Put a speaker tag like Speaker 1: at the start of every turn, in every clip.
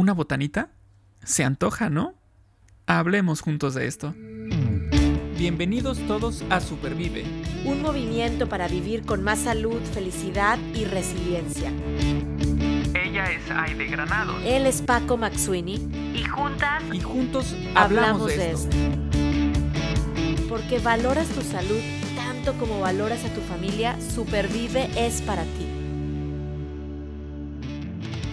Speaker 1: ¿Una botanita? Se antoja, ¿no? Hablemos juntos de esto. Bienvenidos todos a Supervive.
Speaker 2: Un movimiento para vivir con más salud, felicidad y resiliencia.
Speaker 1: Ella es Aide Granado.
Speaker 2: Él es Paco Maxuini.
Speaker 3: Y juntas.
Speaker 1: Y juntos hablamos, de, esto.
Speaker 2: Porque valoras tu salud tanto como valoras a tu familia, Supervive es para ti.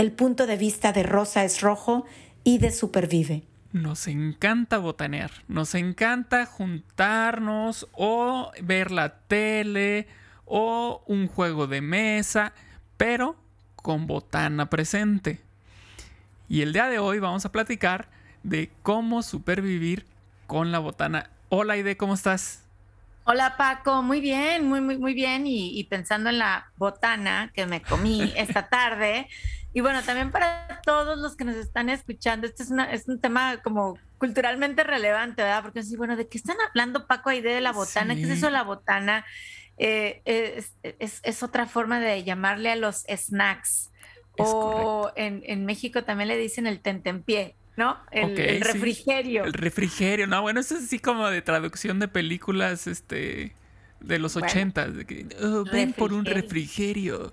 Speaker 2: el punto de vista de Rosa es Rojo y de Supervive.
Speaker 1: Nos encanta botanear, nos encanta juntarnos o ver la tele o un juego de mesa, pero con botana presente. Y el día de hoy vamos a platicar de cómo supervivir con la botana. Hola Ide, ¿cómo estás?
Speaker 3: Hola Paco, muy bien, muy, muy, muy bien. Y, y pensando en la botana que me comí esta tarde, y bueno, también para todos los que nos están escuchando, este es, una, es un tema como culturalmente relevante, ¿verdad? Porque sí, bueno, ¿de qué están hablando Paco ahí de la botana? ¿Qué es eso la botana? Eh, es, es, es, otra forma de llamarle a los snacks. o en, en, México también le dicen el tentempié, ¿no? El, el refrigerio.
Speaker 1: Sí. El refrigerio, no, bueno, eso es así como de traducción de películas este, de los ochentas. Bueno, oh, ven por un refrigerio.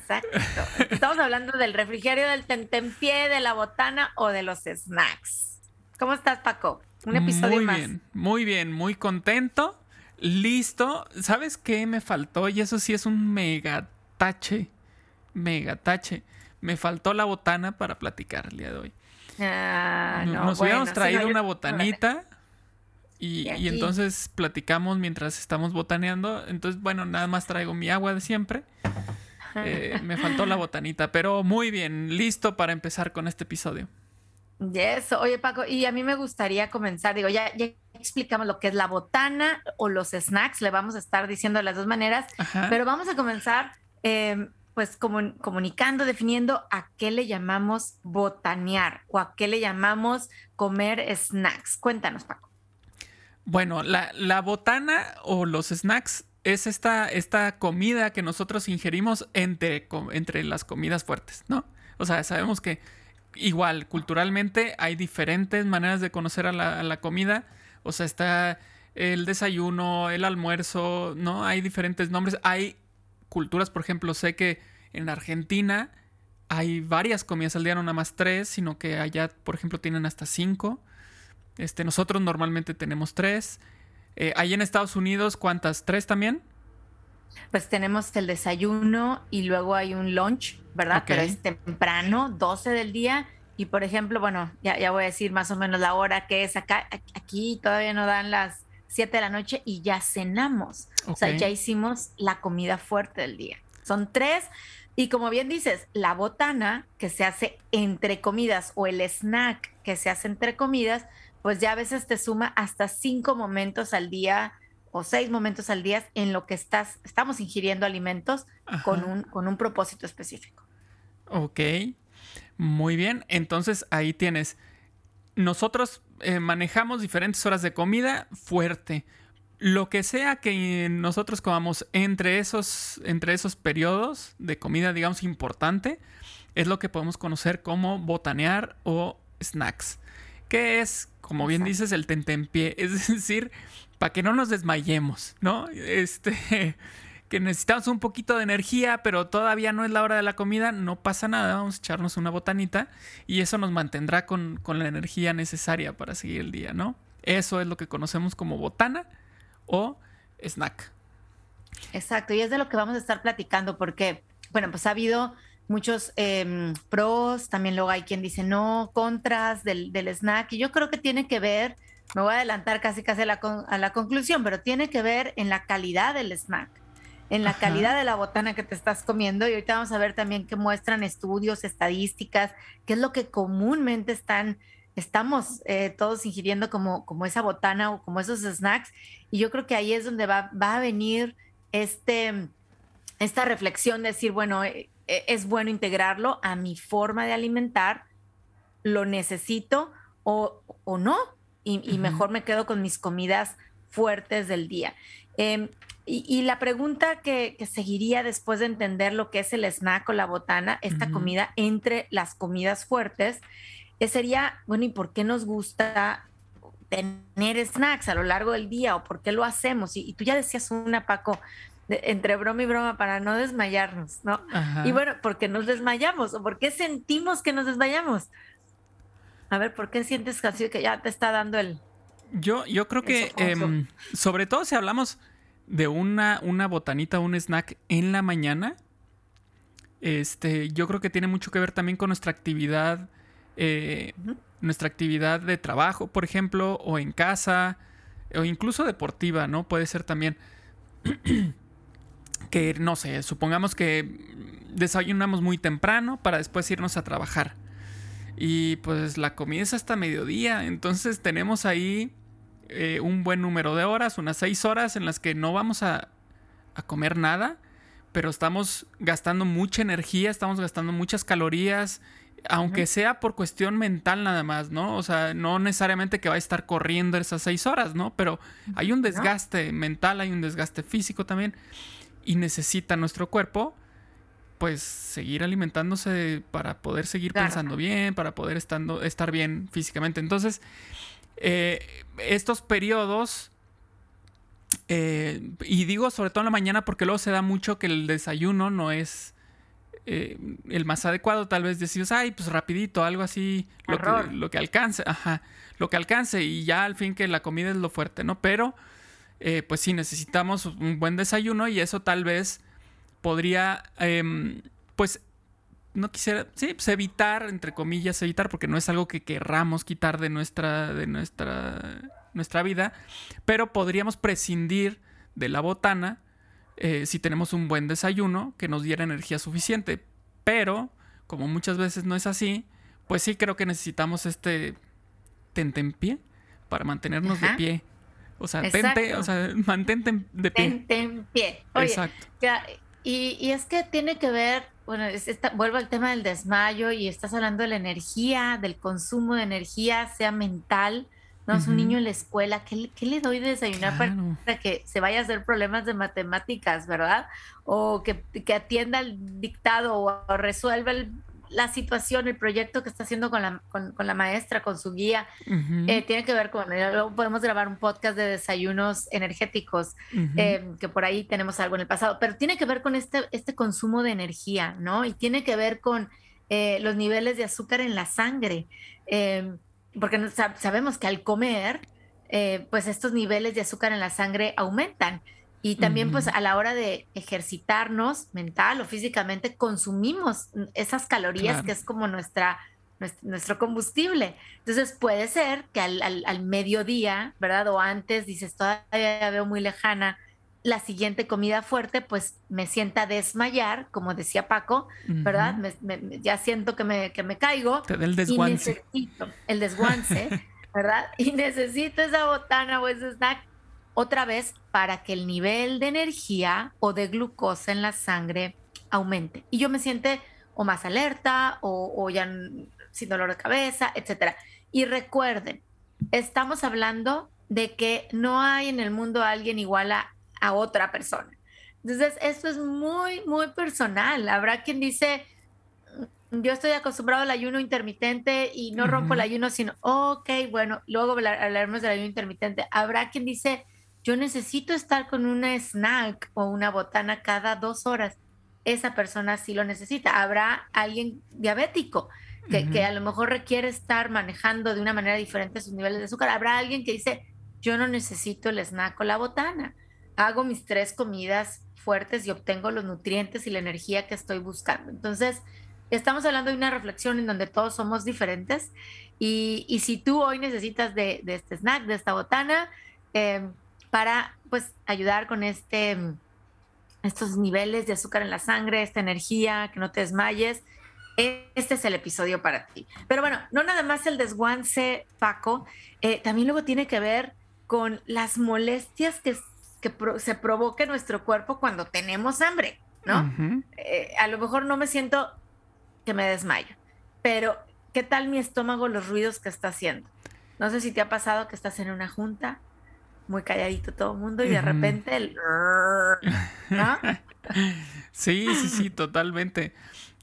Speaker 3: Exacto. Estamos hablando del refrigerio, del tentempié, de la botana o de los snacks. ¿Cómo estás, Paco?
Speaker 1: Un episodio muy más. Muy bien, muy bien, muy contento. Listo. ¿Sabes qué me faltó? Y eso sí es un mega tache. Mega tache. Me faltó la botana para platicar el día de hoy.
Speaker 3: Ah, no,
Speaker 1: Nos
Speaker 3: bueno,
Speaker 1: hubiéramos traído
Speaker 3: no,
Speaker 1: una botanita. Y, y, entonces platicamos mientras estamos botaneando. Entonces, bueno, nada más traigo mi agua de siempre. Eh, me faltó la botanita, pero muy bien, listo para empezar con este episodio.
Speaker 3: Yes, oye Paco, y a mí me gustaría comenzar, digo, ya, ya explicamos lo que es la botana o los snacks, le vamos a estar diciendo de las dos maneras, Ajá. pero vamos a comenzar eh, pues comun comunicando, definiendo a qué le llamamos botanear o a qué le llamamos comer snacks. Cuéntanos, Paco.
Speaker 1: Bueno, la, la botana o los snacks es esta, esta comida que nosotros ingerimos entre, entre las comidas fuertes, ¿no? O sea, sabemos que igual, culturalmente hay diferentes maneras de conocer a la, a la, comida. O sea, está el desayuno, el almuerzo, ¿no? Hay diferentes nombres. Hay culturas, por ejemplo, sé que en Argentina hay varias comidas al día, no nada más tres, sino que allá, por ejemplo, tienen hasta cinco. Este, nosotros normalmente tenemos tres. Eh, ahí en Estados Unidos, ¿cuántas? ¿Tres también?
Speaker 3: Pues tenemos el desayuno y luego hay un lunch, ¿verdad? Okay. Pero es temprano, 12 del día. Y por ejemplo, bueno, ya, ya, voy a decir más o menos la hora que es acá. Aquí todavía no dan las 7 de la noche y ya cenamos. Okay. O sea, ya hicimos la comida fuerte del día. Son tres. Y como bien dices, la botana que se hace entre comidas o el snack que se hace entre comidas, pues ya a veces te suma hasta cinco momentos al día o seis momentos al día en lo que estás, estamos ingiriendo alimentos con un, con un propósito específico.
Speaker 1: Ok, muy bien. Entonces ahí tienes, nosotros eh, manejamos diferentes horas de comida fuerte. Lo que sea que nosotros comamos entre esos, entre esos periodos de comida, digamos, importante, es lo que podemos conocer como botanear o snacks. ¿Qué es? Como bien dices, el tentempié. Es decir, para que no nos desmayemos, ¿no? Este, que necesitamos un poquito de energía, pero todavía no es la hora de la comida, no pasa nada, vamos a echarnos una botanita y eso nos mantendrá con, con la energía necesaria para seguir el día, ¿no? Eso es lo que conocemos como botana o snack.
Speaker 3: Exacto, y es de lo que vamos a estar platicando porque, bueno, pues ha habido muchos eh, pros, también luego hay quien dice no, contras del, del, snack, y yo creo que tiene que ver, me voy a adelantar casi casi a la, a la conclusión, pero tiene que ver en la calidad del snack, en la Ajá. calidad de la botana que te estás comiendo, y ahorita vamos a ver también que muestran estudios, estadísticas, qué es lo que comúnmente están estamos eh, todos ingiriendo como, como esa botana o como esos snacks. Y yo creo que ahí es donde va, va a venir este, esta reflexión de decir, bueno, eh, eh, es bueno integrarlo a mi forma de alimentar, lo necesito o, o no, y, mejor me quedo con mis comidas fuertes del día. Em, y, la pregunta que, seguiría después de entender lo que es el snack o la botana, esta comida entre las comidas fuertes, sería, bueno, ¿y por qué nos gusta tener snacks a lo largo del día o por qué lo hacemos? Y, tú ya decías una, Paco, entre broma y broma para no desmayarnos, ¿no? Y bueno, ¿por qué nos desmayamos o por qué sentimos que nos desmayamos? A ver, ¿por qué sientes casi que ya te está dando el...
Speaker 1: Yo, yo creo que, em, sobre todo si hablamos de una, una botanita, un snack en la mañana, este, yo creo que tiene mucho que ver también con nuestra actividad, eh, nuestra actividad de trabajo, por ejemplo, o en casa, o incluso deportiva, ¿no? Puede ser también que, no sé, supongamos que desayunamos muy temprano para después irnos a trabajar. Y pues la comida es hasta mediodía, entonces tenemos ahí eh, un buen número de horas, unas seis horas en las que no vamos a, comer nada, pero estamos gastando mucha energía, estamos gastando muchas calorías, aunque sea por cuestión mental nada más, ¿no? O sea, no necesariamente que va a estar corriendo esas seis horas, ¿no? Pero hay un desgaste mental, hay un desgaste físico también, y necesita nuestro cuerpo, pues, seguir alimentándose para poder seguir pensando bien, para poder estando, estar bien físicamente. Entonces, eh, estos periodos, eh, y digo sobre todo en la mañana porque luego se da mucho que el desayuno no es eh, el más adecuado, tal vez decís, ay, pues rapidito, algo así, lo que, lo que, alcance, ajá, lo que alcance y ya al fin que la comida es lo fuerte, ¿no? Pero, pues sí, necesitamos un buen desayuno y eso tal vez podría, em, pues no quisiera, sí, pues evitar, entre comillas, evitar, porque no es algo que querramos quitar de nuestra, de nuestra, nuestra vida, pero podríamos prescindir de la botana eh, si tenemos un buen desayuno que nos diera energía suficiente. Pero, como muchas veces no es así, pues sí creo que necesitamos este tente en pie para mantenernos de pie. O sea, tente, o sea, mantente de pie.
Speaker 3: Tente en pie. Exacto. y, y es que tiene que ver bueno, vuelvo al tema del desmayo y estás hablando de la energía, del consumo de energía, sea mental, ¿no? Es un niño en la escuela, ¿qué, le doy de desayunar para, que se vaya a hacer problemas de matemáticas, verdad? O que, que atienda el dictado o resuelva el la situación, el proyecto que está haciendo con la, con, la maestra, con su guía, eh, tiene que ver con, luego podemos grabar un podcast de desayunos energéticos, eh, que por ahí tenemos algo en el pasado, pero tiene que ver con este, este consumo de energía, ¿no? Y tiene que ver con eh, los niveles de azúcar en la sangre, porque sabemos que al comer, pues estos niveles de azúcar en la sangre aumentan. Y también pues a la hora de ejercitarnos mental o físicamente consumimos esas calorías que es como nuestra, nuestro combustible. Entonces puede ser que al, al, mediodía, ¿verdad? O antes dices, todavía veo muy lejana la siguiente comida fuerte, pues me sienta desmayar, como decía Paco, ¿verdad? ya siento que me, que me caigo.
Speaker 1: Te el desguance.
Speaker 3: Y necesito el desguance, ¿verdad? Y necesito esa botana o ese snack otra vez para que el nivel de energía o de glucosa en la sangre aumente. Y yo me siente o más alerta o, ya sin dolor de cabeza, etc. Y recuerden, estamos hablando de que no hay en el mundo alguien igual a, otra persona. Entonces, esto es muy, muy personal. Habrá quien dice, yo estoy acostumbrado al ayuno intermitente y no rompo el ayuno, sino, ok, bueno, luego hablaremos del ayuno intermitente. Habrá quien dice, yo necesito estar con una snack o una botana cada dos horas. Esa persona sí lo necesita. Habrá alguien diabético que, a lo mejor requiere estar manejando de una manera diferente sus niveles de azúcar. Habrá alguien que dice, yo no necesito el snack o la botana. Hago mis tres comidas fuertes y obtengo los nutrientes y la energía que estoy buscando. Entonces, estamos hablando de una reflexión en donde todos somos diferentes. Y, si tú hoy necesitas de, este snack, de esta botana, eh, para pues ayudar con este, estos niveles de azúcar en la sangre, esta energía, que no te desmayes. este es el episodio para ti. Pero bueno, no nada más el desguance, Paco, eh, también luego tiene que ver con las molestias que, se provoca nuestro cuerpo cuando tenemos hambre, ¿no? Eh, a lo mejor no me siento que me desmayo, pero ¿qué tal mi estómago, los ruidos que está haciendo? No sé si te ha pasado que estás en una junta, muy calladito todo el mundo y de repente el... ¿no?
Speaker 1: sí, sí, sí, totalmente.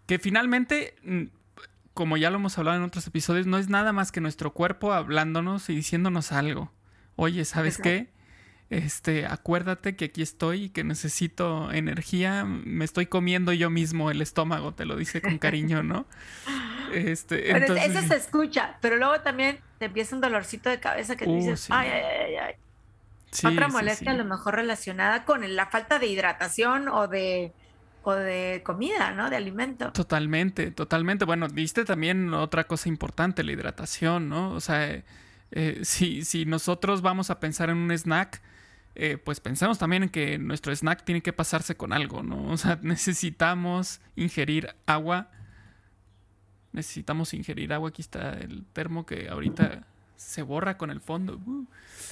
Speaker 1: Que finalmente, mm, como ya lo hemos hablado en otros episodios, no es nada más que nuestro cuerpo hablándonos y diciéndonos algo. Oye, ¿sabes qué? Este, acuérdate que aquí estoy y que necesito energía. Me estoy comiendo yo mismo el estómago, te lo dice con cariño, ¿no?
Speaker 3: Este, Eso se escucha, pero luego también te empieza un dolorcito de cabeza que uh, dices, ay, ay, ay, ay. Otra molestia a lo mejor relacionada con la falta de hidratación o de o de comida, ¿no? De alimento.
Speaker 1: Totalmente, totalmente. Bueno, viste también otra cosa importante, la hidratación, ¿no? O sea, eh, si, si, nosotros vamos a pensar en un snack, eh, pues pensemos también en que nuestro snack tiene que pasarse con algo, ¿no? O sea, necesitamos ingerir agua. Necesitamos ingerir agua. Aquí está el termo que ahorita se borra con el fondo. Uh.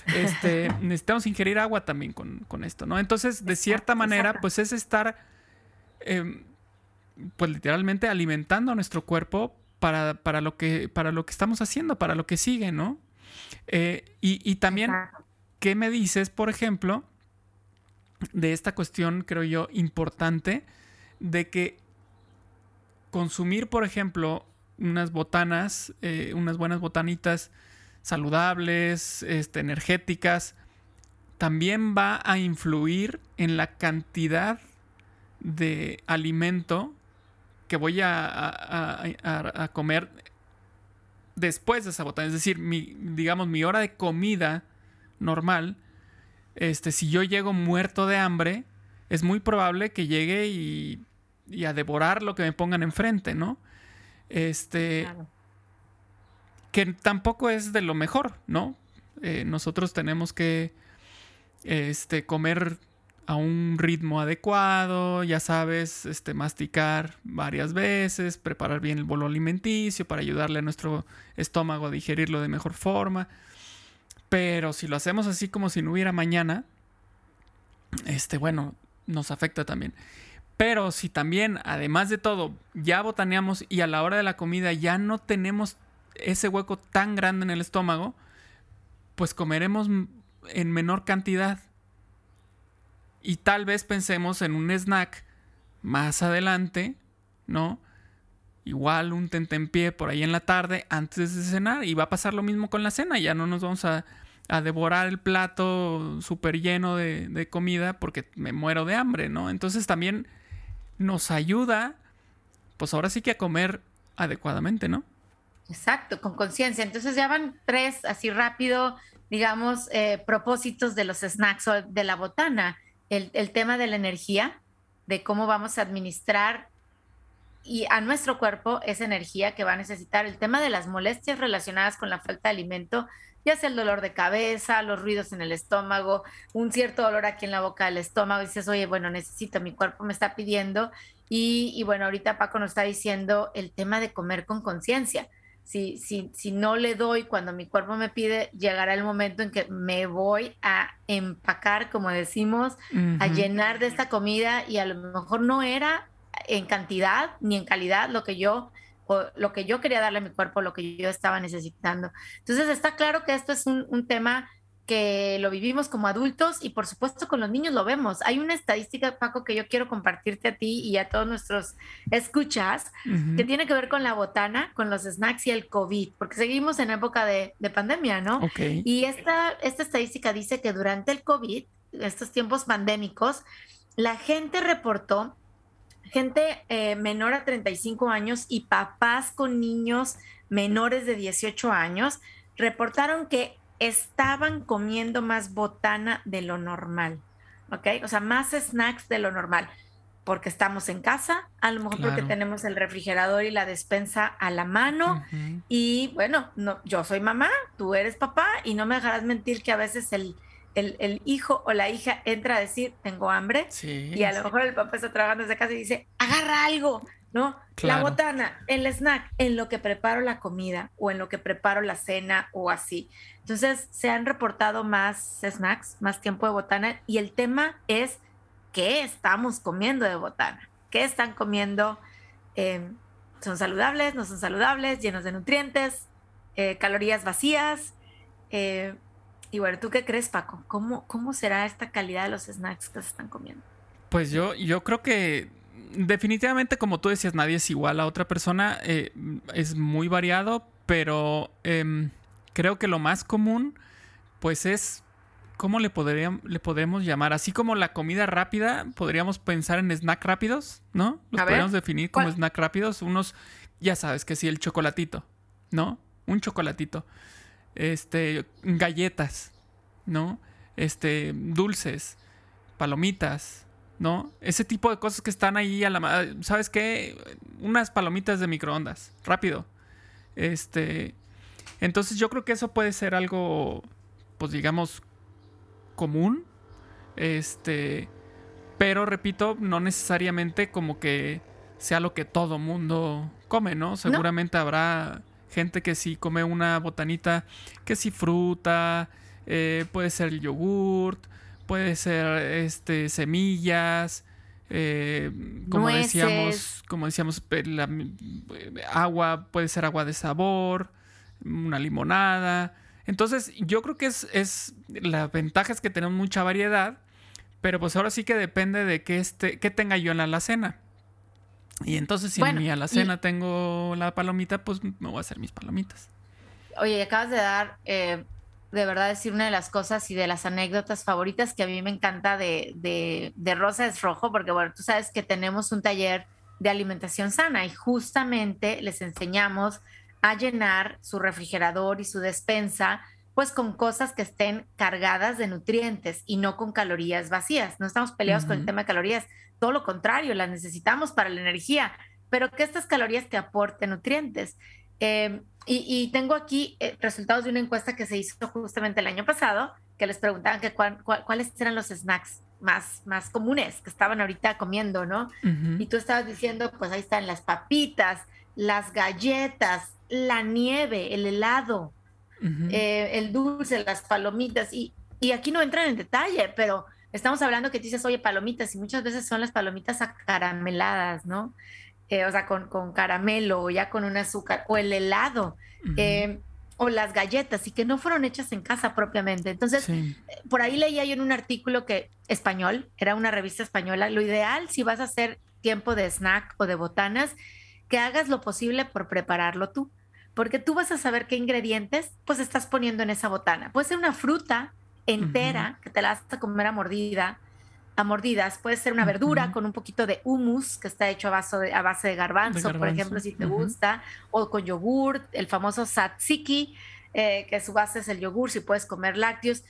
Speaker 1: Este, necesitamos ingerir agua también con, con, esto, ¿no? Entonces, de cierta manera, pues es estar Em, pues literalmente alimentando a nuestro cuerpo para, lo que, para lo que estamos haciendo, para lo que sigue, ¿no? Eh, y, también, ¿qué me dices, por ejemplo, de esta cuestión, creo yo, importante, de que consumir, por ejemplo, unas botanas, eh, unas buenas botanitas saludables, este, energéticas, también va a influir en la cantidad de alimento que voy a, comer después de esa botana. Es decir, mi, digamos, mi hora de comida normal, este, si yo llego muerto de hambre, es muy probable que llegue y, a devorar lo que me pongan enfrente, ¿no? Este. Que tampoco es de lo mejor, ¿no? Eh, nosotros tenemos que este, comer a un ritmo adecuado, ya sabes, este, masticar varias veces, preparar bien el bolo alimenticio para ayudarle a nuestro estómago a digerirlo de mejor forma. Pero si lo hacemos así como si no hubiera mañana, este, bueno, nos afecta también. Pero si también, además de todo, ya botaneamos y a la hora de la comida ya no tenemos ese hueco tan grande en el estómago, pues comeremos en menor cantidad y tal vez pensemos en un snack más adelante, ¿no? Igual un tentempié por ahí en la tarde antes de cenar. Y va a pasar lo mismo con la cena. Ya no nos vamos a, devorar el plato súper lleno de, de, comida porque me muero de hambre, ¿no? Entonces también nos ayuda, pues ahora sí que a comer adecuadamente, ¿no?
Speaker 3: Exacto, con conciencia. Entonces ya van tres, así rápido, digamos, eh, propósitos de los snacks o de la botana el, tema de la energía, de cómo vamos a administrar y a nuestro cuerpo esa energía que va a necesitar. El tema de las molestias relacionadas con la falta de alimento, ya sea el dolor de cabeza, los ruidos en el estómago, un cierto dolor aquí en la boca del estómago, y dices, oye, bueno, necesito, mi cuerpo me está pidiendo. Y, y bueno, ahorita Paco nos está diciendo el tema de comer con conciencia si, si, si no le doy cuando mi cuerpo me pide, llegará el momento en que me voy a empacar, como decimos, a llenar de esta comida y a lo mejor no era en cantidad ni en calidad lo que yo lo que yo quería darle a mi cuerpo, lo que yo estaba necesitando. Entonces está claro que esto es un, un tema que lo vivimos como adultos y por supuesto con los niños lo vemos. Hay una estadística, Paco, que yo quiero compartirte a ti y a todos nuestros escuchas, que tiene que ver con la botana, con los snacks y el COVID, porque seguimos en época de, pandemia, ¿no? Y esta, esta estadística dice que durante el COVID, estos tiempos pandémicos, la gente reportó, gente eh, menor a 35 años y papás con niños menores de 18 años, reportaron que estaban comiendo más botana de lo normal, ¿ok? O sea, más snacks de lo normal, porque estamos en casa, a lo mejor porque tenemos el refrigerador y la despensa a la mano, y bueno, no, yo soy mamá, tú eres papá, y no me dejarás mentir que a veces el, el, hijo o la hija entra a decir, tengo hambre, y a lo mejor el papá está trabajando desde casa y dice, agarra algo, ¿no? La botana, el snack, en lo que preparo la comida o en lo que preparo la cena o así. Entonces, se han reportado más snacks, más tiempo de botana y el tema es qué estamos comiendo de botana, qué están comiendo. Em, son saludables, no son saludables, llenos de nutrientes, eh, calorías vacías. Eh, y bueno, ¿tú qué crees, Paco? ¿Cómo, ¿Cómo será esta calidad de los snacks que se están comiendo?
Speaker 1: Pues yo, yo creo que definitivamente, como tú decías, nadie es igual a otra persona. Eh, es muy variado, pero em, creo que lo más común, pues es, ¿cómo le, podríamos, le podemos llamar? Así como la comida rápida, podríamos pensar en snack rápidos, ¿no? Los podríamos definir como snack rápidos. Unos, ya sabes que sí, el chocolatito, ¿no? Un chocolatito. Este, galletas, ¿no? Este, dulces, palomitas, ¿no? Ese tipo de cosas que están ahí a la... ¿Sabes qué? Unas palomitas de microondas, rápido. Este... Entonces yo creo que eso puede ser algo, pues digamos, común. Este... Pero repito, no necesariamente como que sea lo que todo mundo come, ¿no? Seguramente habrá gente que sí come una botanita, que sí fruta, eh, puede ser yogurt, puede ser este, semillas, eh, como decíamos, como decíamos, agua, puede ser agua de sabor, una limonada. Entonces, yo creo que es, es la ventaja es que tenemos mucha variedad, pero pues ahora sí que depende de qué, este, qué tenga yo en la alacena. Y entonces, si en mi alacena tengo la palomita, pues me voy a hacer mis palomitas.
Speaker 3: Oye, acabas de dar eh, de verdad decir una de las cosas y de las anécdotas favoritas que a mí me encanta de, de, de, Rosa es Rojo, porque bueno, tú sabes que tenemos un taller de alimentación sana y justamente les enseñamos a llenar su refrigerador y su despensa pues con cosas que estén cargadas de nutrientes y no con calorías vacías. No estamos peleados con el tema de calorías, todo lo contrario, las necesitamos para la energía, pero que estas calorías te aporten nutrientes. Eh, y, tengo aquí eh, resultados de una encuesta que se hizo justamente el año pasado, que les preguntaban que cuáles eran los snacks más, más comunes que estaban ahorita comiendo, ¿no? Y tú estabas diciendo, pues ahí están las papitas, las galletas, la nieve, el helado, eh, el dulce, las palomitas. Y, y aquí no entran en detalle, pero estamos hablando que tú dices, oye, palomitas, y muchas veces son las palomitas acarameladas, ¿no? Eh, o sea, con, con, caramelo o ya con un azúcar, o el helado, eh, o las galletas, y que no fueron hechas en casa propiamente. Entonces, eh, por ahí leía yo en un artículo que español, era una revista española, lo ideal si vas a hacer tiempo de snack o de botanas, que hagas lo posible por prepararlo tú, porque tú vas a saber qué ingredientes pues estás poniendo en esa botana. Puede ser una fruta entera que te la vas a comer a mordida, a mordidas. Puede ser una verdura con un poquito de hummus, que está hecho a base de, a base de garbanzo, por ejemplo, si te gusta, o con yogur, el famoso tzatziki, eh, que su base es el yogur, si puedes comer lácteos.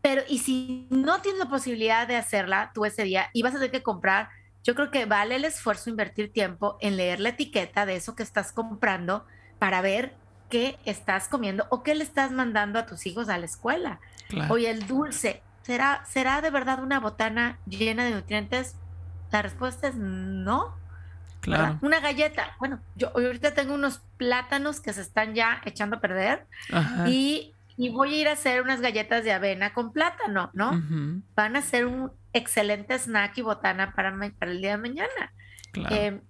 Speaker 3: Pero, y si no tienes la posibilidad de hacerla tú ese día y vas a tener que comprar, yo creo que vale el esfuerzo invertir tiempo en leer la etiqueta de eso que estás comprando para ver qué estás comiendo o qué le estás mandando a tus hijos a la escuela. Oye, el dulce, ¿será, ¿será de verdad una botana llena de nutrientes? La respuesta es no. Claro. Una galleta. Bueno, yo ahorita tengo unos plátanos que se están ya echando a perder y, voy a ir a hacer unas galletas de avena con plátano, ¿no? Van a ser un excelente snack y botana para, para el día de mañana.
Speaker 1: Claro. Eh,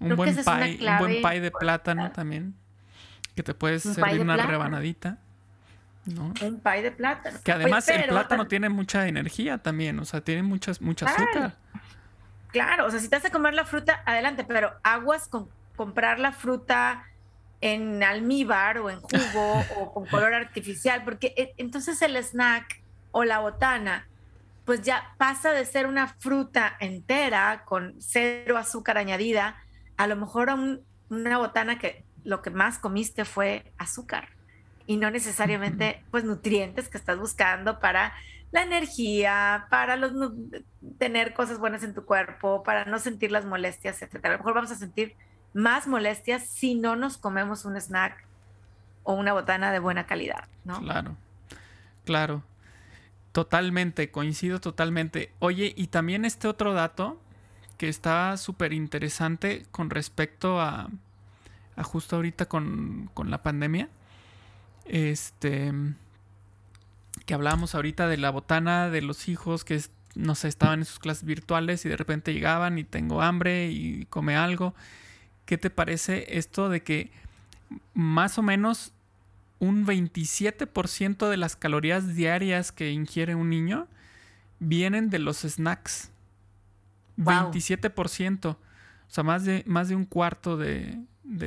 Speaker 1: un, buen pie, un buen pie de plátano también, que te puedes servir una rebanadita.
Speaker 3: Un pie de plátano.
Speaker 1: Que además el plátano tiene mucha energía también, o sea, tiene muchas, mucha azúcar.
Speaker 3: Claro, o sea, si te vas a comer la fruta, adelante, pero aguas con comprar la fruta en almíbar o en jugo o con color artificial, porque eh, entonces el snack o la botana, pues ya pasa de ser una fruta entera con cero azúcar añadida, a lo mejor a una botana que lo que más comiste fue azúcar y no necesariamente pues nutrientes que estás buscando para la energía, para los, tener cosas buenas en tu cuerpo, para no sentir las molestias, etc. A lo mejor vamos a sentir más molestias si no nos comemos un snack o una botana de buena calidad, ¿no?
Speaker 1: Claro, claro. Totalmente, coincido totalmente. Oye, y también este otro dato que está súper interesante con respecto a, a justo ahorita con, con, la pandemia. Este, que hablábamos ahorita de la botana de los hijos que, no sé, estaban en sus clases virtuales y de repente llegaban y tengo hambre y come algo. ¿Qué te parece esto de que más o menos un 27% de las calorías diarias que ingiere un niño vienen de los snacks? 27%. O sea, más de, más de un cuarto de,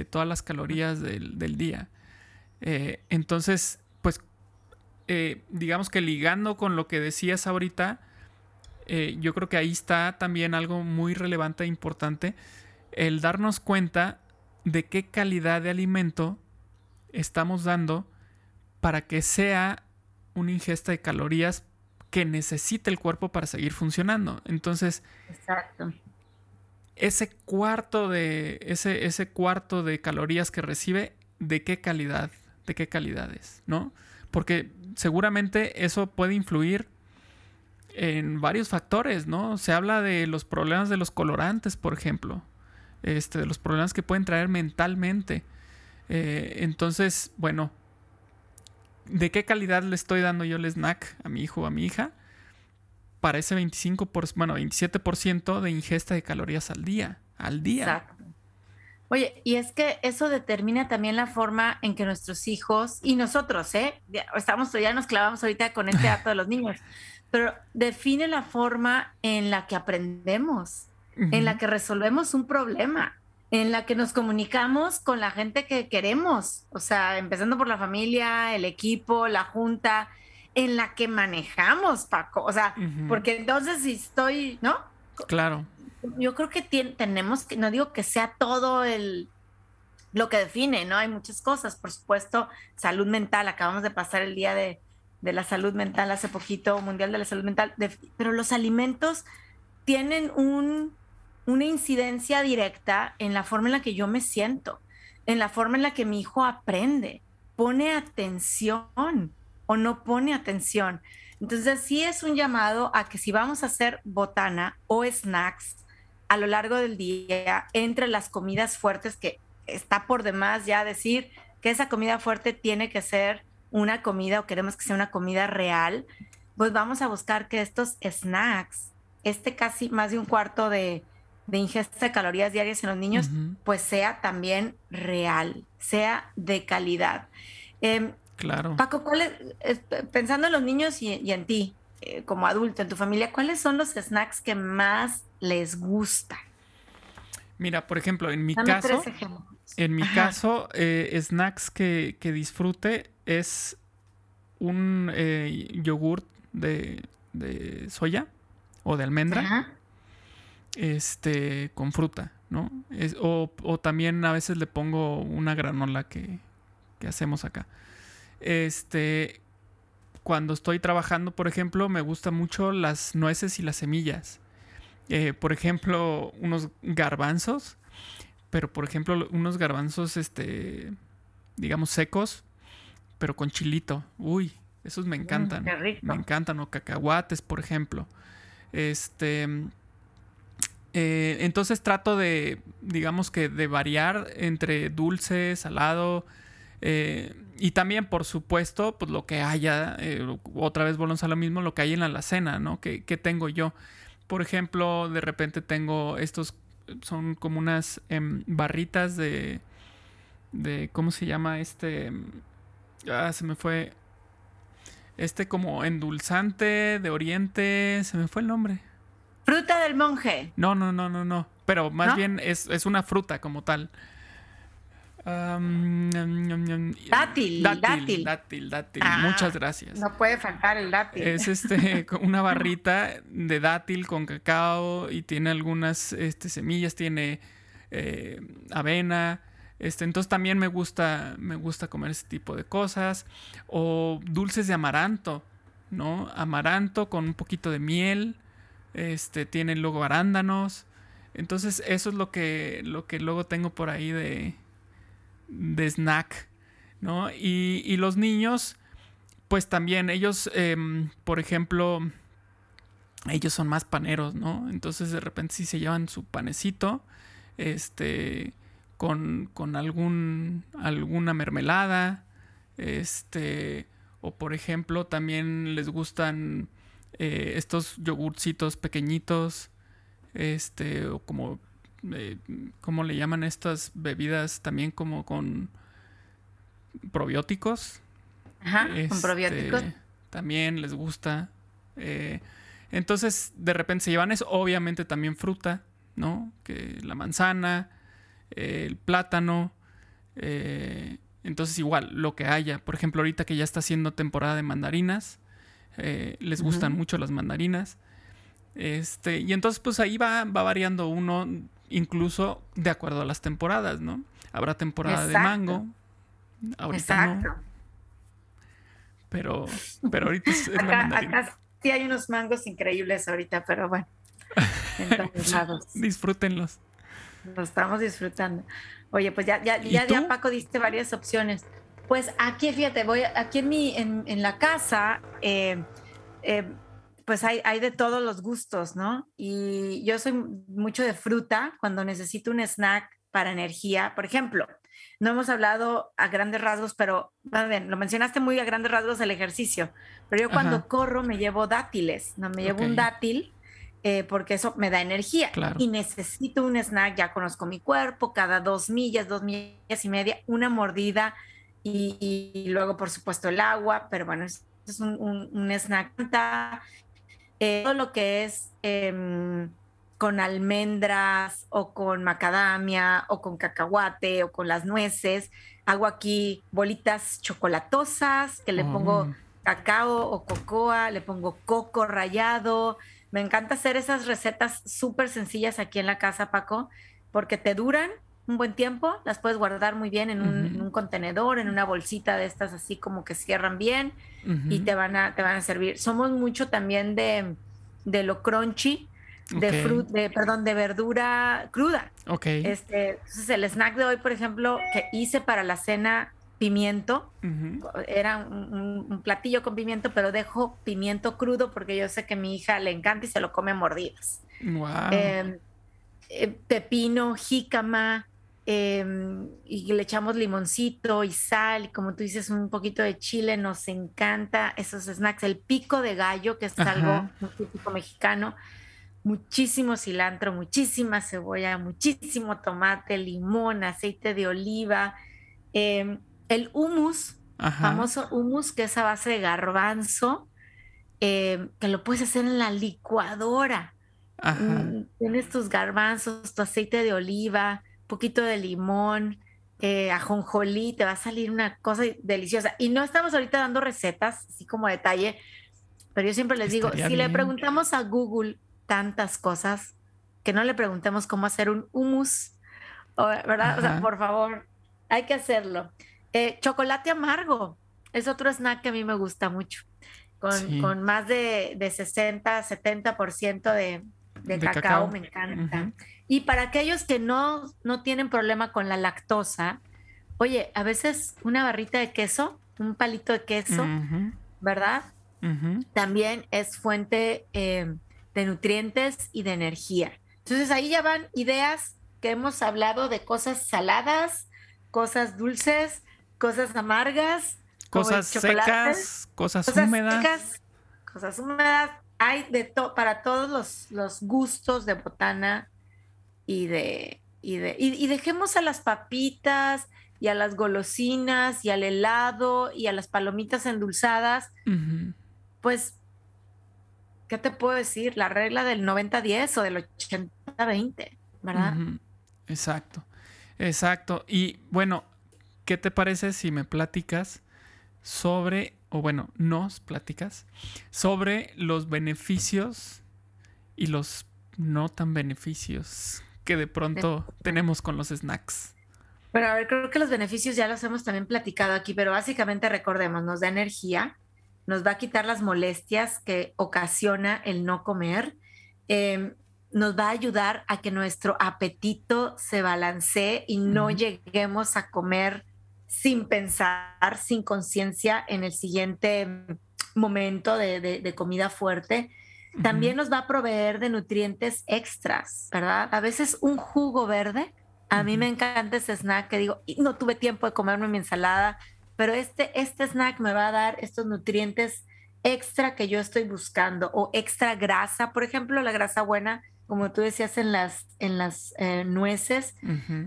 Speaker 1: todas las calorías del, día. Eh, entonces, pues, eh, digamos que ligando con lo que decías ahorita, eh, yo creo que ahí está también algo muy relevante e importante, el darnos cuenta de qué calidad de alimento estamos dando para que sea una ingesta de calorías que necesita el cuerpo para seguir funcionando. Entonces, Exacto. Ese cuarto de ese, ese cuarto de calorías que recibe, ¿de qué calidad? ¿De qué calidades? ¿No? Porque seguramente eso puede influir en varios factores, ¿no? Se habla de los problemas de los colorantes, por ejemplo, este, de los problemas que pueden traer mentalmente. Eh, entonces, bueno, de qué calidad le estoy dando yo el snack a mi hijo o a mi hija para ese 25%, por, bueno, 27% de ingesta de calorías al día, al día. Exacto.
Speaker 3: Oye, y es que eso determina también la forma en que nuestros hijos y nosotros, ¿eh? Estamos, ya nos clavamos ahorita con este dato de los niños, pero define la forma en la que aprendemos, en la que resolvemos un problema en la que nos comunicamos con la gente que queremos, o sea, empezando por la familia, el equipo, la junta, en la que manejamos, Paco, o sea, porque entonces si estoy, ¿no?
Speaker 1: Claro.
Speaker 3: Yo creo que tenemos que, no digo que sea todo el lo que define, ¿no? Hay muchas cosas, por supuesto, salud mental, acabamos de pasar el día de, de la salud mental hace poquito, Mundial de la Salud Mental, pero los alimentos tienen un, una incidencia directa en la forma en la que yo me siento, en la forma en la que mi hijo aprende, pone atención o no pone atención. Entonces sí es un llamado a que si vamos a hacer botana o snacks a lo largo del día, entre las comidas fuertes, que está por demás ya decir que esa comida fuerte tiene que ser una comida o queremos que sea una comida real, pues vamos a buscar que estos snacks, este casi más de un cuarto de, de ingesta de calorías diarias en los niños, pues sea también real, sea de calidad. Em,
Speaker 1: claro.
Speaker 3: Paco, pensando en los niños y, en ti, eh, como adulto, en tu familia, ¿cuáles son los snacks que más les gustan?
Speaker 1: Mira, por ejemplo, en mi caso, en mi caso, eh, snacks que, disfrute es un eh, yogurt de, de, soya o de almendra este, con fruta, ¿no? o, también a veces le pongo una granola que, hacemos acá. Este, cuando estoy trabajando, por ejemplo, me gustan mucho las nueces y las semillas. Eh, por ejemplo, unos garbanzos, pero por ejemplo, unos garbanzos, este, digamos, secos, pero con chilito. Uy, esos me mm, encantan. me encantan, o cacahuates, por ejemplo. Este, eh, entonces trato de, digamos que, de variar entre dulce, salado. Eh, y también, por supuesto, pues lo que haya, eh, otra vez volvemos a lo mismo, lo que hay en la alacena, ¿no? ¿Qué, tengo yo? Por ejemplo, de repente tengo estos, son como unas em, barritas de, de, ¿cómo se llama? Este, ah, se me fue, este como endulzante de Oriente, se me fue el nombre.
Speaker 3: Fruta del monje.
Speaker 1: No, no, no, no, no. Pero más bien es, una fruta como tal.
Speaker 3: Dátil, dátil,
Speaker 1: dátil. Dátil, ah, Muchas gracias.
Speaker 3: No puede faltar el dátil.
Speaker 1: Es este, una barrita de dátil con cacao y tiene algunas este, semillas, tiene eh, avena. Este, entonces también me gusta, me gusta comer ese tipo de cosas. O dulces de amaranto, ¿no? Amaranto con un poquito de miel este, tienen luego arándanos. Entonces, eso es lo que, lo que luego tengo por ahí de, de snack, ¿no? Y, los niños, pues también, ellos, em, por ejemplo, ellos son más paneros, ¿no? Entonces de repente sí se llevan su panecito, este, con, con algún, alguna mermelada, este, o por ejemplo también les gustan eh, estos yogurcitos pequeñitos, este, o como, eh, ¿cómo le llaman estas bebidas? También como con probióticos.
Speaker 3: Ajá, con este, probióticos.
Speaker 1: También les gusta. Eh, entonces, de repente se llevan eso. Obviamente también fruta, ¿no? Que la manzana, el plátano. Eh, entonces, igual, lo que haya. Por ejemplo, ahorita que ya está haciendo temporada de mandarinas, eh, les gustan mucho las mandarinas. Este, y entonces, pues ahí va, va variando uno, incluso de acuerdo a las temporadas, ¿no? Habrá temporada de mango. Ahorita no. Pero, pero ahorita es, la
Speaker 3: mandarina sí hay unos mangos increíbles ahorita, pero bueno, en todos lados.
Speaker 1: Disfrútenlos.
Speaker 3: Lo estamos disfrutando. Oye, pues ya, ya, ya, ya, Paco, diste varias opciones. Pues aquí, fíjate, voy aquí en mi, en, en la casa, eh, eh, pues hay, hay de todos los gustos, ¿no? Y yo soy mucho de fruta cuando necesito un snack para energía. Por ejemplo, no hemos hablado a grandes rasgos, pero bien, lo mencionaste muy a grandes rasgos el ejercicio, pero yo cuando corro me llevo dátiles, no me llevo un dátil eh, porque eso me da energía y necesito un snack, ya conozco mi cuerpo, cada dos millas, dos millas y media, una mordida y, luego por supuesto el agua, pero bueno, es, es un, un, snack. Eh, todo lo que es... Em, con almendras o con macadamia o con cacahuate o con las nueces. Hago aquí bolitas chocolatosas que le pongo oh. cacao o cocoa, le pongo coco rallado. Me encanta hacer esas recetas súper sencillas aquí en la casa, Paco, porque te duran un buen tiempo, las puedes guardar muy bien en un, contenedor, en una bolsita de estas así como que cierran bien y te van, a, te van a servir. Somos mucho también de, de lo crunchy, de de, perdón, de verdura cruda.
Speaker 1: Ok.
Speaker 3: Este, entonces el snack de hoy, por ejemplo, que hice para la cena pimiento, era un, platillo con pimiento, pero dejo pimiento crudo porque yo sé que a mi hija le encanta y se lo come mordidas.
Speaker 1: Wow.
Speaker 3: Em, eh, pepino, jícama, em, y le echamos limoncito y sal, y como tú dices, un poquito de chile, nos encanta esos snacks. El pico de gallo, que es algo muy típico mexicano muchísimo cilantro, muchísima cebolla, muchísimo tomate, limón, aceite de oliva, em, el hummus, famoso hummus que es a base de garbanzo, em, que lo puedes hacer en la licuadora. Mm, tienes tus garbanzos, tu aceite de oliva, poquito de limón, eh, ajonjolí, te va a salir una cosa deliciosa. Y no estamos ahorita dando recetas, así como detalle, pero yo siempre les digo, si le preguntamos a Google tantas cosas que no le preguntemos cómo hacer un hummus, ¿verdad? O sea, por favor, hay que hacerlo. Eh, chocolate amargo es otro snack que a mí me gusta mucho, con, más de, de, 60, 70% de, de, de cacao, me encanta. Y para aquellos que no, no tienen problema con la lactosa, oye, a veces una barrita de queso, un palito de queso, ¿verdad? También es fuente eh, de nutrientes y de energía. Entonces ahí ya van ideas que hemos hablado de cosas saladas, cosas dulces, cosas amargas,
Speaker 1: cosas secas, cosas, húmedas.
Speaker 3: cosas húmedas. Hay de todo para todos los, los, gustos de botana y de, y de y, dejemos a las papitas y a las golosinas y al helado y a las palomitas endulzadas, pues ¿qué te puedo decir? La regla del 90-10 o del 80-20, ¿verdad?
Speaker 1: Exacto, exacto. Y bueno, ¿qué te parece si me platicas sobre, o bueno, nos platicas sobre los beneficios y los no tan beneficios que de pronto tenemos con los snacks?
Speaker 3: Pero a ver, creo que los beneficios ya los hemos también platicado aquí, pero básicamente recordemos, nos da energía, nos va a quitar las molestias que ocasiona el no comer, em, nos va a ayudar a que nuestro apetito se balancee y no lleguemos a comer sin pensar, sin conciencia en el siguiente momento de, comida fuerte. También nos va a proveer de nutrientes extras, ¿verdad? A veces un jugo verde, a mí me encanta ese snack que digo, no tuve tiempo de comerme mi ensalada, pero este, este snack me va a dar estos nutrientes extra que yo estoy buscando o extra grasa, por ejemplo, la grasa buena, como tú decías en las, en las eh, nueces.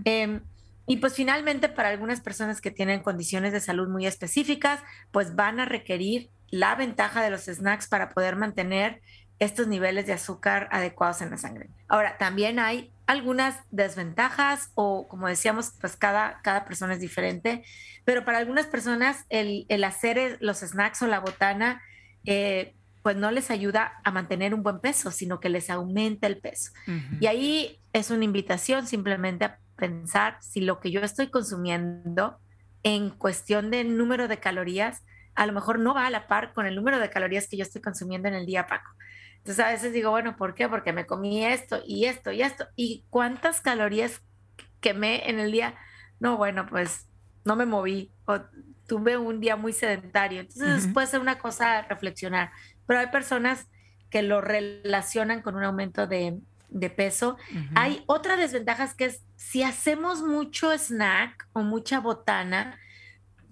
Speaker 3: Em, y pues finalmente para algunas personas que tienen condiciones de salud muy específicas, pues van a requerir la ventaja de los snacks para poder mantener estos niveles de azúcar adecuados en la sangre. Ahora, también hay algunas desventajas o como decíamos, pues cada, cada persona es diferente, pero para algunas personas el, hacer los snacks o la botana, eh, pues no les ayuda a mantener un buen peso, sino que les aumenta el peso. Y ahí es una invitación simplemente a pensar si lo que yo estoy consumiendo en cuestión de número de calorías, a lo mejor no va a la par con el número de calorías que yo estoy consumiendo en el día, Paco. Entonces a veces digo, bueno, ¿por qué? Porque me comí esto y esto y esto. ¿Y cuántas calorías quemé en el día? No, bueno, pues no me moví o tuve un día muy sedentario. Entonces puede ser una cosa a reflexionar. Pero hay personas que lo relacionan con un aumento de, peso. Hay otra desventaja que es si hacemos mucho snack o mucha botana,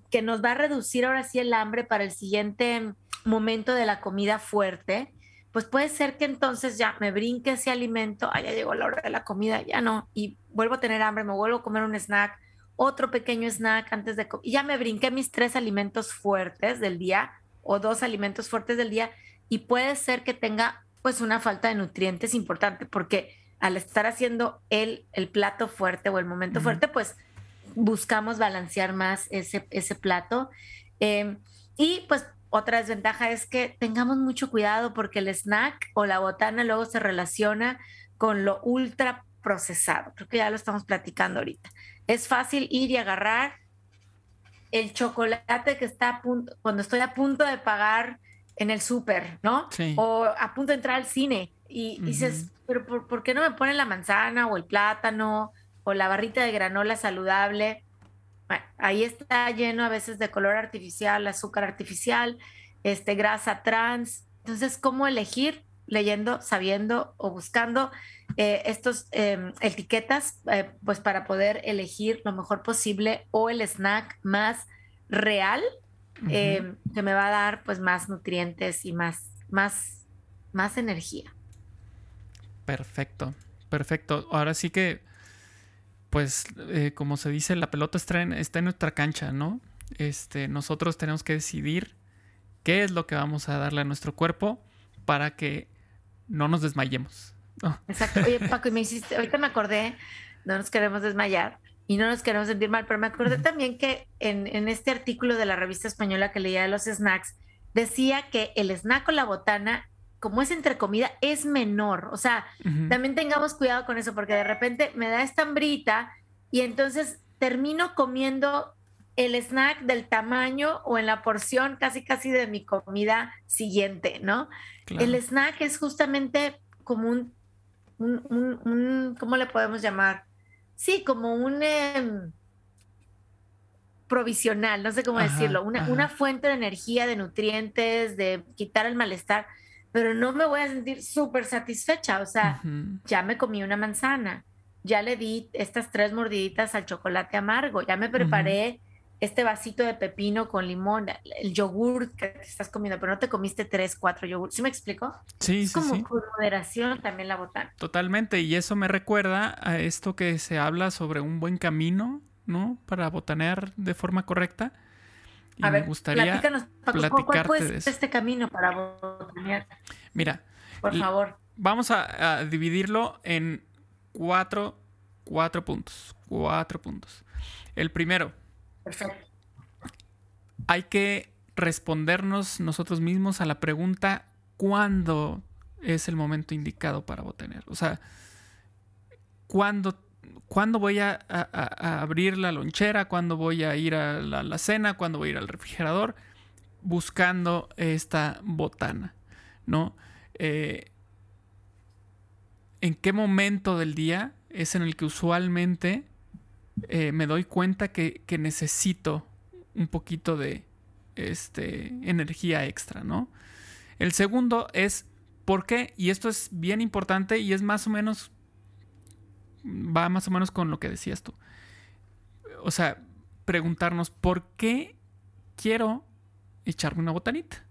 Speaker 3: que nos va a reducir ahora sí el hambre para el siguiente momento de la comida fuerte, pues puede ser que entonces ya me brinque ese alimento, ah, ya llegó la hora de la comida, ya no, y vuelvo a tener hambre, me vuelvo a comer un snack, otro pequeño snack antes de comer, y ya me brinqué mis tres alimentos fuertes del día o dos alimentos fuertes del día, y puede ser que tenga pues una falta de nutrientes importante, porque al estar haciendo el, el plato fuerte o el momento fuerte, pues buscamos balancear más ese, ese plato. Em, y pues otra desventaja es que tengamos mucho cuidado porque el snack o la botana luego se relaciona con lo ultra procesado. Creo que ya lo estamos platicando ahorita. Es fácil ir y agarrar el chocolate que está a punto, cuando estoy a punto de pagar en el súper, ¿no? O a punto de entrar al cine y, dices, pero por, por, qué no me ponen la manzana o el plátano o la barrita de granola saludable? Ahí está lleno a veces de color artificial, azúcar artificial, este, grasa trans. Entonces, ¿cómo elegir? Leyendo, sabiendo o buscando eh, estos em, etiquetas, eh, pues para poder elegir lo mejor posible o el snack más real em, que me va a dar pues más nutrientes y más, más, más energía.
Speaker 1: Perfecto, perfecto. Ahora sí que pues eh, como se dice, la pelota está en, está en nuestra cancha, ¿no? Este, nosotros tenemos que decidir qué es lo que vamos a darle a nuestro cuerpo para que no nos desmayemos.
Speaker 3: Exacto. Oye, Paco, y me hiciste, ahorita me acordé, no nos queremos desmayar y no nos queremos sentir mal, pero me acordé también que en, en, este artículo de la revista española que leía de los snacks, decía que el snack o la botana como es entre comida, es menor. O sea, también tengamos cuidado con eso, porque de repente me da esta hambrita y entonces termino comiendo el snack del tamaño o en la porción casi casi de mi comida siguiente, ¿no? El snack es justamente como un, un, ¿cómo le podemos llamar? Sí, como un em, provisional, no sé cómo decirlo, una, una fuente de energía, de nutrientes, de quitar el malestar pero no me voy a sentir súper satisfecha. O sea, ya me comí una manzana, ya le di estas tres mordiditas al chocolate amargo, ya me preparé este vasito de pepino con limón, el yogur que te estás comiendo, pero no te comiste tres, cuatro yogur. ¿Sí me explico?
Speaker 1: Sí,
Speaker 3: es como con moderación también la botana.
Speaker 1: Totalmente, y eso me recuerda a esto que se habla sobre un buen camino, ¿no? Para botanear de forma correcta a me ver, gustaría
Speaker 3: ¿cuál puede ser este camino para botanear?
Speaker 1: Mira,
Speaker 3: por favor.
Speaker 1: Vamos a, dividirlo en cuatro, cuatro puntos. Cuatro puntos. El primero. Perfecto. Hay que respondernos nosotros mismos a la pregunta ¿cuándo es el momento indicado para botanear? O sea, ¿cuándo ¿Cuándo voy a, abrir la lonchera? ¿Cuándo voy a ir a la, cena? ¿Cuándo voy a ir al refrigerador? Buscando esta botana, ¿no? Eh, ¿En qué momento del día es en el que usualmente eh, me doy cuenta que, necesito un poquito de este, energía extra, ¿no? El segundo es ¿Por qué? Y esto es bien importante y es más o menos, va más o menos con lo que decías tú. O sea, preguntarnos, ¿por qué quiero echarme una botanita?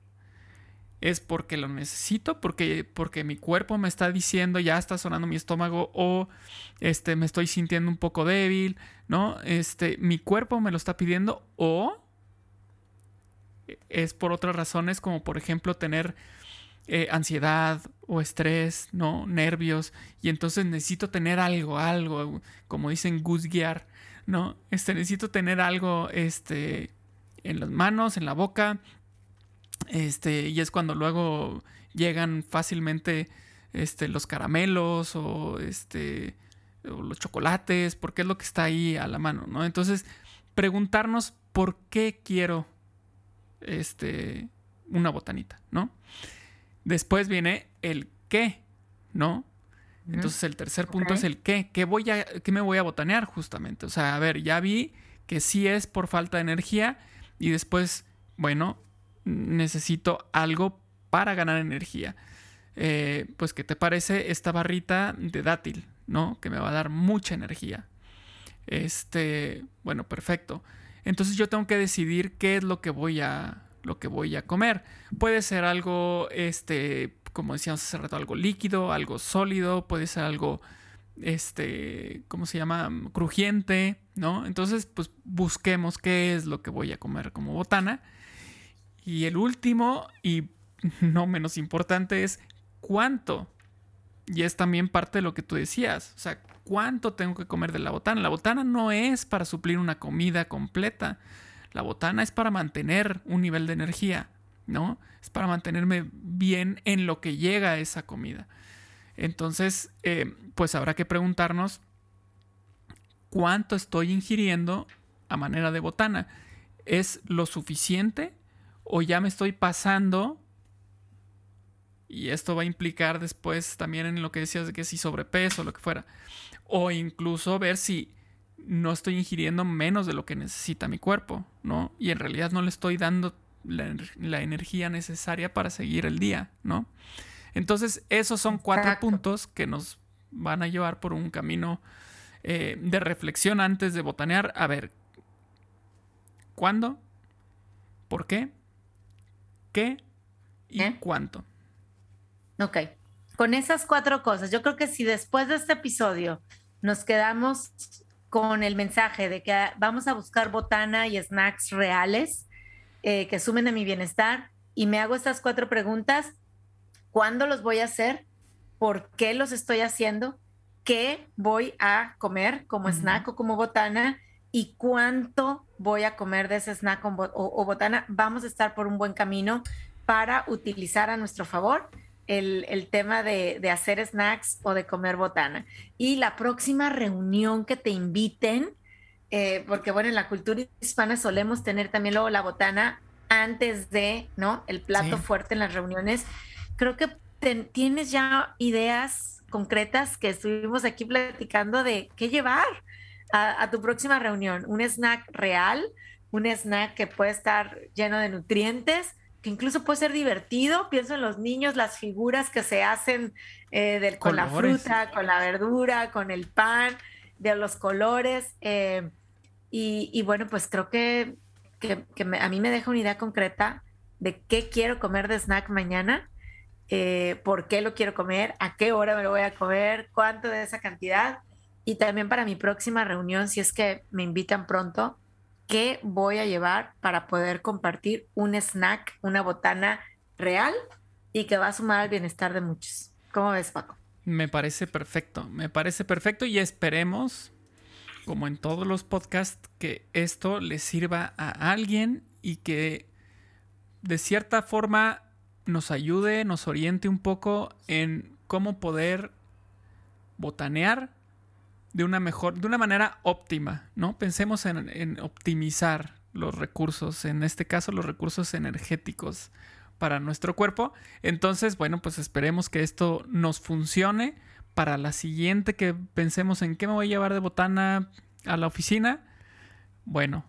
Speaker 1: ¿Es porque lo necesito? ¿Porque, porque mi cuerpo me está diciendo, ya está sonando mi estómago o este, me estoy sintiendo un poco débil, ¿no? Este, mi cuerpo me lo está pidiendo o es por otras razones como por ejemplo tener eh, ansiedad o estrés, ¿no? Nervios. Y entonces necesito tener algo, algo, como dicen guzguear, ¿no? Este, necesito tener algo, este, en las manos, en la boca. Este, y es cuando luego llegan fácilmente, este, los caramelos o, este, o los chocolates, porque es lo que está ahí a la mano, ¿no? Entonces, preguntarnos por qué quiero, este, una botanita, ¿no? Después viene el qué, ¿no? Entonces el tercer punto es el qué. ¿Qué, voy a, ¿Qué me voy a botanear justamente? O sea, a ver, ya vi que sí es por falta de energía y después, bueno, necesito algo para ganar energía. Eh, pues, ¿qué te parece esta barrita de dátil, ¿no? Que me va a dar mucha energía. Este, bueno, perfecto. Entonces yo tengo que decidir qué es lo que voy a, lo que voy a comer. Puede ser algo, este, como decíamos hace rato, algo líquido, algo sólido, puede ser algo, este, ¿cómo se llama? Crujiente, ¿no? Entonces, pues busquemos qué es lo que voy a comer como botana. Y el último, y no menos importante, es cuánto. Y es también parte de lo que tú decías. O sea, ¿cuánto tengo que comer de la botana? La botana no es para suplir una comida completa. La botana es para mantener un nivel de energía, ¿no? Es para mantenerme bien en lo que llega esa comida. Entonces, eh, pues habrá que preguntarnos cuánto estoy ingiriendo a manera de botana. ¿Es lo suficiente o ya me estoy pasando? Y esto va a implicar después también en lo que decías de que si sobrepeso o lo que fuera. O incluso ver si no estoy ingiriendo menos de lo que necesita mi cuerpo, ¿no? Y en realidad no le estoy dando la, energía necesaria para seguir el día, ¿no? Entonces, esos son cuatro puntos que nos van a llevar por un camino eh, de reflexión antes de botanear. A ver, ¿cuándo? ¿Por qué? ¿Qué? ¿Y ¿Eh? cuánto?
Speaker 3: Ok. Con esas cuatro cosas, yo creo que si después de este episodio nos quedamos con el mensaje de que vamos a buscar botana y snacks reales eh, que sumen a mi bienestar y me hago estas cuatro preguntas. ¿Cuándo los voy a hacer? ¿Por qué los estoy haciendo? ¿Qué voy a comer como snack o como botana? ¿Y cuánto voy a comer de ese snack o botana? Vamos a estar por un buen camino para utilizar a nuestro favor el, tema de, hacer snacks o de comer botana. Y la próxima reunión que te inviten, eh, porque bueno, en la cultura hispana solemos tener también luego la botana antes de, ¿no? El plato fuerte en las reuniones. Creo que tienes ya ideas concretas que estuvimos aquí platicando de qué llevar a, a tu próxima reunión. Un snack real, un snack que puede estar lleno de nutrientes, incluso puede ser divertido. Pienso en los niños, las figuras que se hacen eh, con la fruta, con la verdura, con el pan, de los colores. Eh, y, bueno, pues creo que, a mí me deja una idea concreta de qué quiero comer de snack mañana, eh, por qué lo quiero comer, a qué hora me lo voy a comer, cuánto de esa cantidad. Y también para mi próxima reunión, si es que me invitan pronto, qué voy a llevar para poder compartir un snack, una botana real y que va a sumar al bienestar de muchos. ¿Cómo ves, Paco?
Speaker 1: Me parece perfecto, me parece perfecto y esperemos, como en todos los podcasts, que esto le sirva a alguien y que de cierta forma nos ayude, nos oriente un poco en cómo poder botanear de una mejor, de una manera óptima, ¿no? Pensemos en, optimizar los recursos, en este caso los recursos energéticos para nuestro cuerpo. Entonces, bueno, pues esperemos que esto nos funcione para la siguiente que pensemos en qué me voy a llevar de botana a la oficina. Bueno,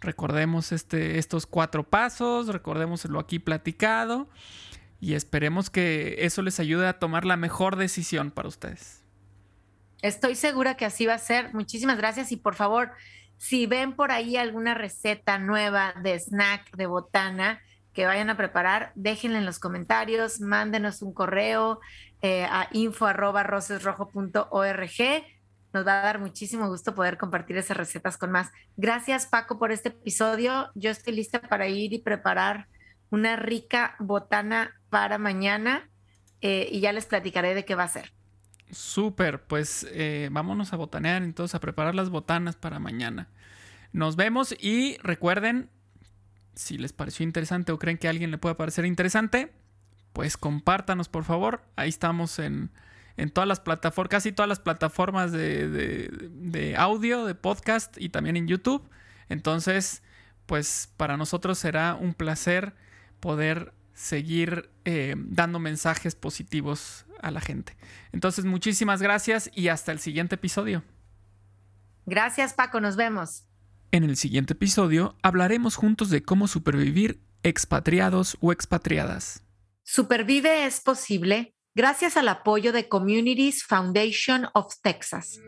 Speaker 1: recordemos este, estos cuatro pasos, recordemos lo aquí platicado. y esperemos que eso les ayude a tomar la mejor decisión para ustedes.
Speaker 3: Estoy segura que así va a ser. Muchísimas gracias y por favor, si ven por ahí alguna receta nueva de snack de botana que vayan a preparar, déjenla en los comentarios, mándenos un correo eh, a info@rosesrojo.org. Nos va a dar muchísimo gusto poder compartir esas recetas con más. Gracias Paco por este episodio. Yo estoy lista para ir y preparar una rica botana para mañana eh, y ya les platicaré de qué va a ser.
Speaker 1: Súper, pues eh, vámonos a botanear entonces, a preparar las botanas para mañana. Nos vemos y recuerden, si les pareció interesante o creen que a alguien le puede parecer interesante, pues compártanos por favor. Ahí estamos en, todas las plataformas, casi todas las plataformas de, de audio, de podcast y también en YouTube. Entonces, pues para nosotros será un placer poder seguir eh, dando mensajes positivos a la gente. Entonces, muchísimas gracias y hasta el siguiente episodio.
Speaker 3: Gracias, Paco, nos vemos.
Speaker 1: En el siguiente episodio hablaremos juntos de cómo supervivir expatriados o expatriadas.
Speaker 3: Supervive es posible gracias al apoyo de Communities Foundation of Texas.